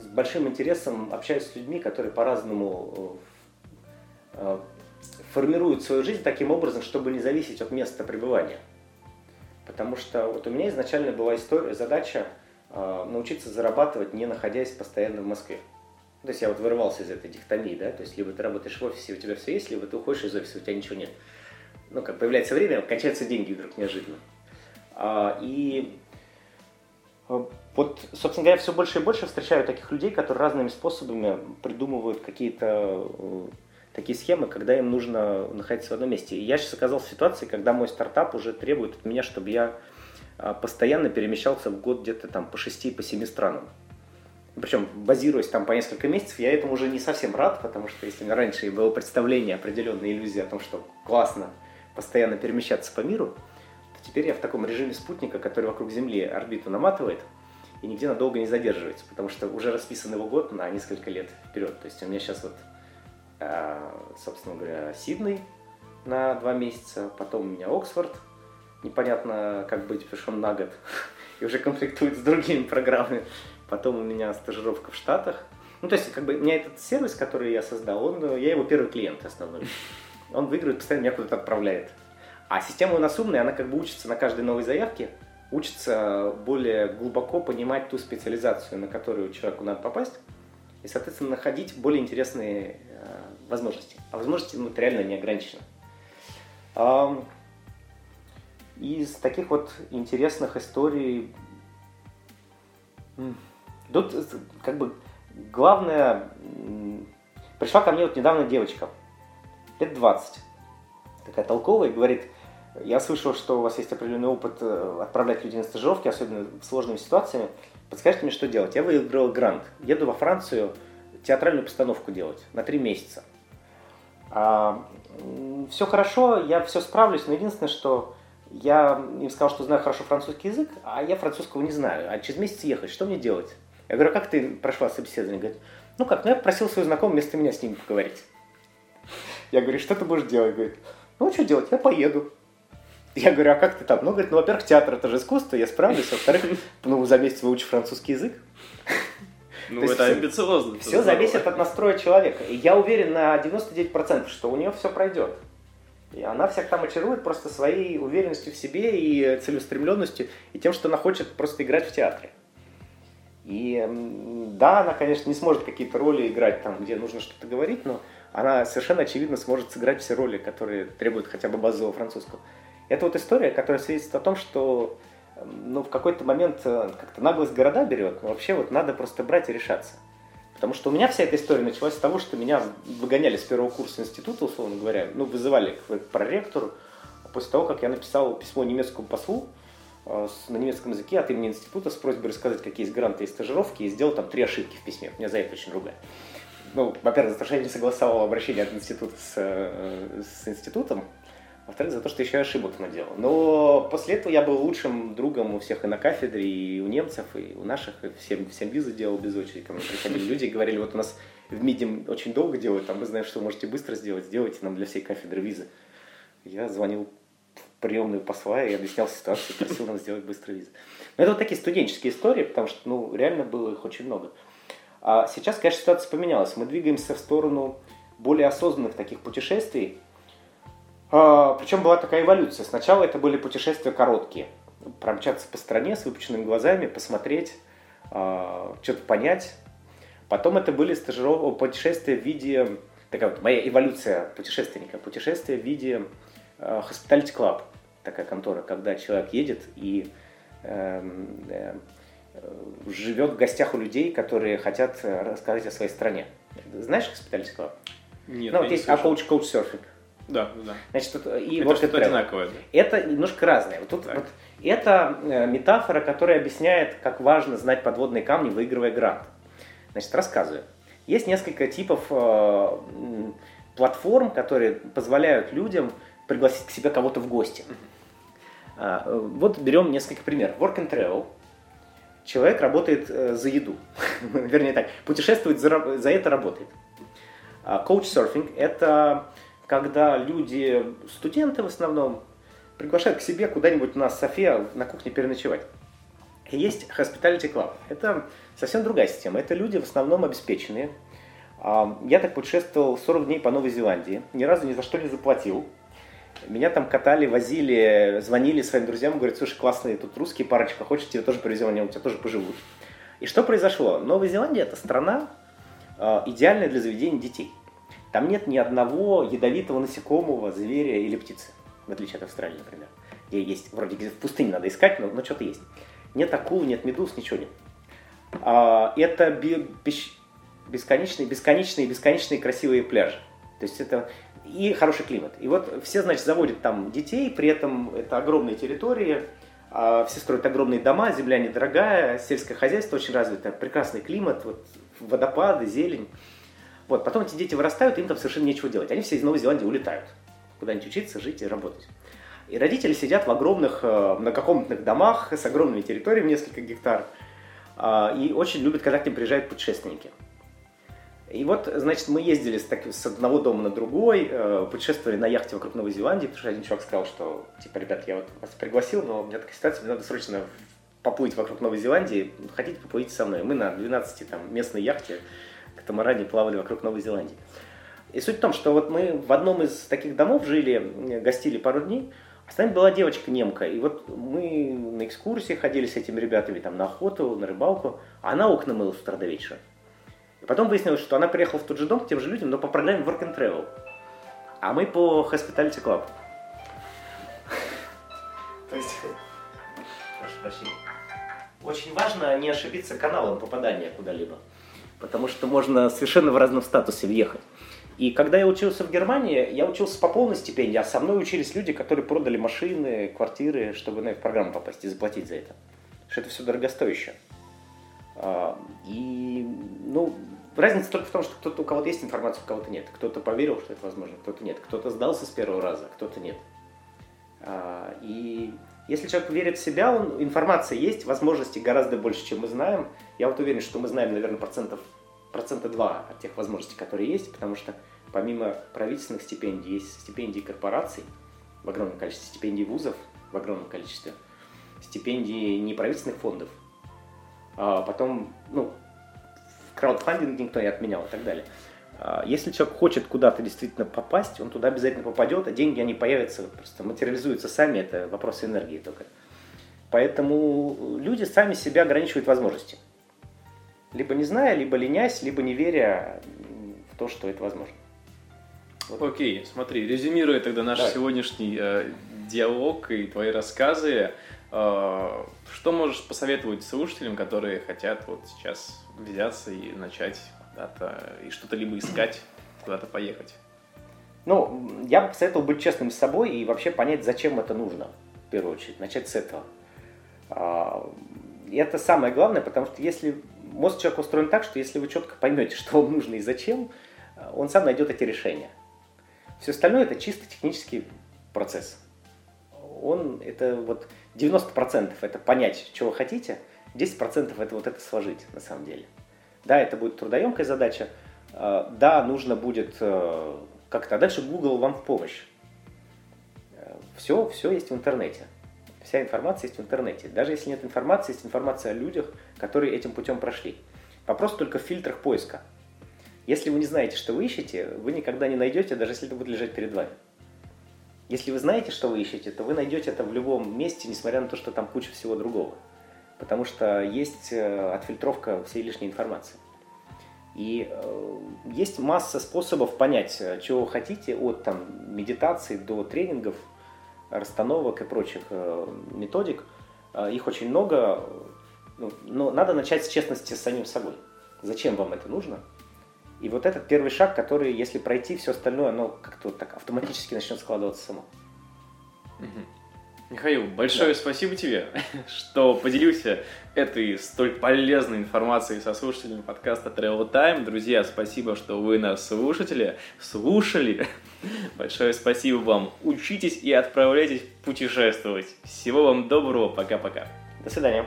с большим интересом общаюсь с людьми, которые по-разному э, формируют свою жизнь таким образом, чтобы не зависеть от места пребывания. Потому что вот у меня изначально была история, задача э, научиться зарабатывать, не находясь постоянно в Москве. То есть я вот вырывался из этой дихотомии, да, то есть либо ты работаешь в офисе, у тебя все есть, либо ты уходишь из офиса, у тебя ничего нет. Ну, как появляется время, кончаются деньги вдруг неожиданно. А, и вот, собственно говоря, все больше и больше встречаю таких людей, которые разными способами придумывают какие-то э, такие схемы, когда им нужно находиться в одном месте. И я сейчас оказался в ситуации, когда мой стартап уже требует от меня, чтобы я э, постоянно перемещался в год где-то там по 6 по 7 странам. Причем базируясь там по несколько месяцев, я этому уже не совсем рад, потому что если раньше было представление, определенная иллюзия о том, что классно постоянно перемещаться по миру, то теперь я в таком режиме спутника, который вокруг Земли орбиту наматывает – и нигде надолго не задерживается, потому что уже расписан его год на несколько лет вперед. То есть у меня сейчас вот, а, собственно говоря, Сидней на два месяца, потом у меня Оксфорд, непонятно, как быть, он на год, и уже конфликтует с другими программами. Потом у меня стажировка в Штатах. Ну, то есть, как бы, у меня этот сервис, который я создал, он, я его первый клиент основной. Он выигрывает, постоянно меня куда-то отправляет. А система у нас умная, она как бы учится на каждой новой заявке, учится более глубоко понимать ту специализацию, на которую человеку надо попасть, и, соответственно, находить более интересные э, возможности. А возможности ну, реально не ограничены. Э, из таких вот интересных историй тут как бы главное пришла ко мне вот недавно девочка лет 20 такая толковая говорит я слышал, что у вас есть определенный опыт э, отправлять людей на стажировки, особенно в сложными ситуациями. Подскажите мне, что делать? Я выиграл грант. Еду во Францию театральную постановку делать на три месяца. А, все хорошо, я все справлюсь, но единственное, что я им сказал, что знаю хорошо французский язык, а я французского не знаю. А через месяц ехать, что мне делать? Я говорю, а как ты прошла собеседование? Говорит, ну как, ну я просил своего знакомого вместо меня с ними поговорить. Я говорю, что ты будешь делать? Говорит, ну что делать, я поеду. Я говорю, а как ты там? Ну, говорит, ну, во-первых, театр это же искусство, я справлюсь. Во-вторых, ну, за месяц выучишь французский язык. Ну, это амбициозно. Все зависит от настроя человека. И я уверен на 99%, что у нее все пройдет. И она всех там очарует просто своей уверенностью в себе и целеустремленностью, и тем, что она хочет просто играть в театре. И да, она, конечно, не сможет какие-то роли играть там, где нужно что-то говорить, но она совершенно очевидно сможет сыграть все роли, которые требуют хотя бы базового французского. Это вот история, которая свидетельствует о том, что ну, в какой-то момент э, как-то наглость города берет, но вообще вот надо просто брать и решаться. Потому что у меня вся эта история началась с того, что меня выгоняли с первого курса института, условно говоря, ну, вызывали к проректору, после того, как я написал письмо немецкому послу э, на немецком языке от имени института с просьбой рассказать, какие есть гранты и стажировки, и сделал там три ошибки в письме. Меня за это очень ругали. ну, во-первых, за то, что я не согласовал обращение от института с, э, с институтом, во-вторых, за то, что еще ошибок наделал. Но после этого я был лучшим другом у всех и на кафедре, и у немцев, и у наших, и всем, всем визы делал без очереди. Ко мне приходили люди и говорили, вот у нас в МИДе очень долго делают, а мы знаем, что вы можете быстро сделать, сделайте нам для всей кафедры визы. Я звонил в приемную посла и объяснял ситуацию, просил нам сделать быстро визы. Но это вот такие студенческие истории, потому что, ну, реально было их очень много. А сейчас, конечно, ситуация поменялась. Мы двигаемся в сторону более осознанных таких путешествий. А, причем была такая эволюция. Сначала это были путешествия короткие. Промчаться по стране с выпученными глазами, посмотреть, а, что-то понять. Потом это были стажировки, путешествия в виде... Такая вот моя эволюция путешественника. Путешествия в виде а, Hospitality Club. Такая контора, когда человек едет и эм, э, живет в гостях у людей, которые хотят рассказать о своей стране. Знаешь Hospitality Club? Нет, ну, вот есть а coach, coach surfing. Да, да. Значит, тут, и Это что-то одинаковое, да? Это немножко разное. Вот тут Так. вот это э, метафора, которая объясняет, как важно знать подводные камни, выигрывая грант. Значит, рассказываю. Есть несколько типов э, платформ, которые позволяют людям пригласить к себе кого-то в гости. А, э, вот берем несколько примеров. Work and travel. Человек работает э, за еду. Вернее так, путешествует за, за это работает. А Couchsurfing – это когда люди, студенты в основном, приглашают к себе куда-нибудь на софе на кухне переночевать. И есть Hospitality Club. Это совсем другая система. Это люди в основном обеспеченные. А, Я так путешествовал 40 дней по Новой Зеландии. Ни разу ни за что не заплатил. Меня там катали, возили, звонили своим друзьям, говорят, слушай, классные тут русские парочка, хочешь, тебе тоже привезем, они у тебя тоже поживут. И что произошло? Новая Зеландия – это страна, э, идеальная для заведения детей. Там нет ни одного ядовитого насекомого, зверя или птицы, в отличие от Австралии, например. Где есть, вроде в пустыне надо искать, но, но что-то есть. Нет акул, нет медуз, ничего нет. А, это бе- бещ- бесконечные, бесконечные, бесконечные красивые пляжи. То есть это и хороший климат. И вот все, значит, заводят там детей, при этом это огромные территории, а, все строят огромные дома, земля недорогая, сельское хозяйство очень развито, прекрасный климат, вот, водопады, зелень. Вот, потом эти дети вырастают, им там совершенно нечего делать. Они все из Новой Зеландии улетают. Куда-нибудь учиться, жить и работать. И родители сидят в огромных э, многокомнатных домах с огромными территориями, несколько гектар. А, и очень любят, когда к ним приезжают путешественники. И вот, значит, мы ездили с, так- с одного дома на другой, э, путешествовали на яхте вокруг Новой Зеландии, потому что один чувак сказал, что, типа, ребят, я вот вас пригласил, но у меня такая ситуация, мне надо срочно поплыть вокруг Новой Зеландии, хотите, поплывите со мной. Мы на 12 там, местной яхте катамаране плавали вокруг Новой Зеландии. И суть в том, что вот мы в одном из таких домов жили, гостили пару дней, а с нами была девочка немка, и вот мы на экскурсии ходили с этими ребятами там на охоту, на рыбалку, а она окна мыла с утра до вечера. И потом выяснилось, что она приехала в тот же дом к тем же людям, но по программе Work and Travel. А мы по Hospitality Club. То есть, прошу прощения. Очень важно не ошибиться каналом попадания куда-либо. Потому что можно совершенно в разном статусе въехать. И когда я учился в Германии, я учился по полной стипендии, а со мной учились люди, которые продали машины, квартиры, чтобы на эту программу попасть и заплатить за это. Потому что это все дорогостоящее. А, И, ну, разница только в том, что кто-то, у кого-то есть информация, у кого-то нет. Кто-то поверил, что это возможно, кто-то нет. Кто-то сдался с первого раза, кто-то нет. А, И если человек верит в себя, он, информация есть, возможностей гораздо больше, чем мы знаем. Я вот уверен, что мы знаем, наверное, процентов, процента два от тех возможностей, которые есть, потому что помимо правительственных стипендий есть стипендии корпораций в огромном количестве, стипендий вузов в огромном количестве, стипендии неправительственных фондов, а потом, ну, краудфандинг никто не отменял и так далее. А, Если человек хочет куда-то действительно попасть, он туда обязательно попадет, а деньги, они появятся, просто материализуются сами, это вопрос энергии только. Поэтому люди сами себя ограничивают возможности. Либо не зная, либо ленясь, либо не веря в то, что это возможно. Окей, смотри, резюмируя тогда наш Давай. сегодняшний э, диалог и твои рассказы, э, что можешь посоветовать слушателям, которые хотят вот сейчас взяться и начать куда-то, и что-то либо искать, куда-то поехать? Ну, я бы посоветовал быть честным с собой и вообще понять, зачем это нужно, в первую очередь, начать с этого. А, И это самое главное, потому что если мозг человека устроен так, что если вы четко поймете, что вам нужно и зачем, он сам найдет эти решения. Все остальное это чисто технический процесс. Он это вот 90% это понять, что вы хотите, 10% это вот это сложить на самом деле. Да, это будет трудоемкая задача, да, нужно будет как-то, а дальше Google вам в помощь. Все, все есть в интернете. Вся информация есть в интернете. Даже если нет информации, есть информация о людях, которые этим путем прошли. Вопрос только в фильтрах поиска. Если вы не знаете, что вы ищете, вы никогда не найдете, даже если это будет лежать перед вами. Если вы знаете, что вы ищете, то вы найдете это в любом месте, несмотря на то, что там куча всего другого. Потому что есть э, отфильтровка всей лишней информации. И э, есть масса способов понять, э, чего вы хотите, от там, медитации до тренингов – расстановок и прочих методик. Их очень много, ну, но надо начать с честности с самим собой. Зачем вам это нужно? И вот этот первый шаг, который, если пройти, все остальное, оно как-то вот так автоматически начнет складываться само. Михаил, большое да. спасибо тебе, что поделился этой столь полезной информацией со слушателями подкаста Travel Time. Друзья, спасибо, что вы нас слушатели, слушали. Большое спасибо вам. Учитесь и отправляйтесь путешествовать. Всего вам доброго. Пока-пока. До свидания.